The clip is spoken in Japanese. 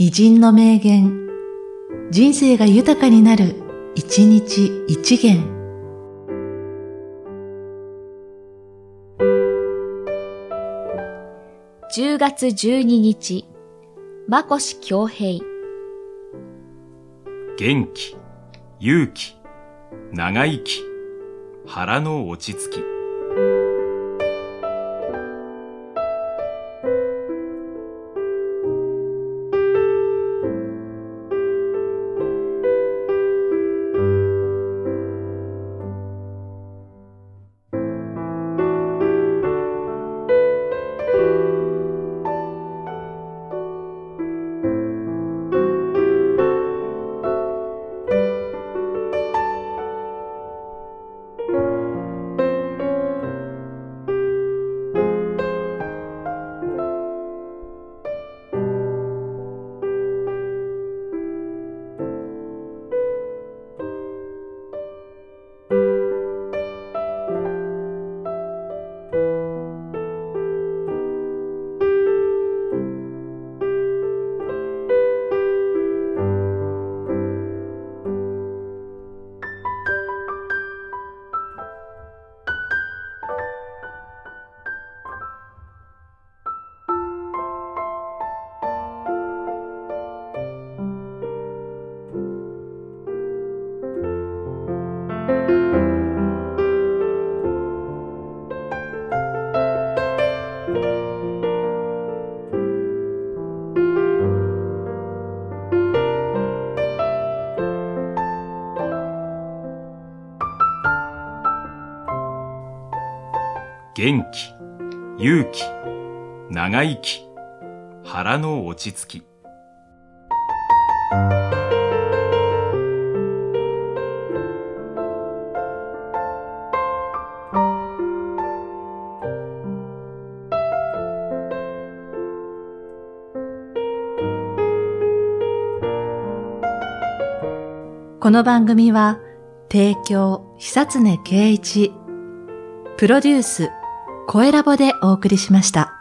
偉人の名言、人生が豊かになる、一日一元。10月12日、まこし京平。元気、勇気、長生き、腹の落ち着き。元気、勇気、長生き、腹の落ち着き。この番組は、提供、久常圭一、プロデュース、声ラボでお送りしました。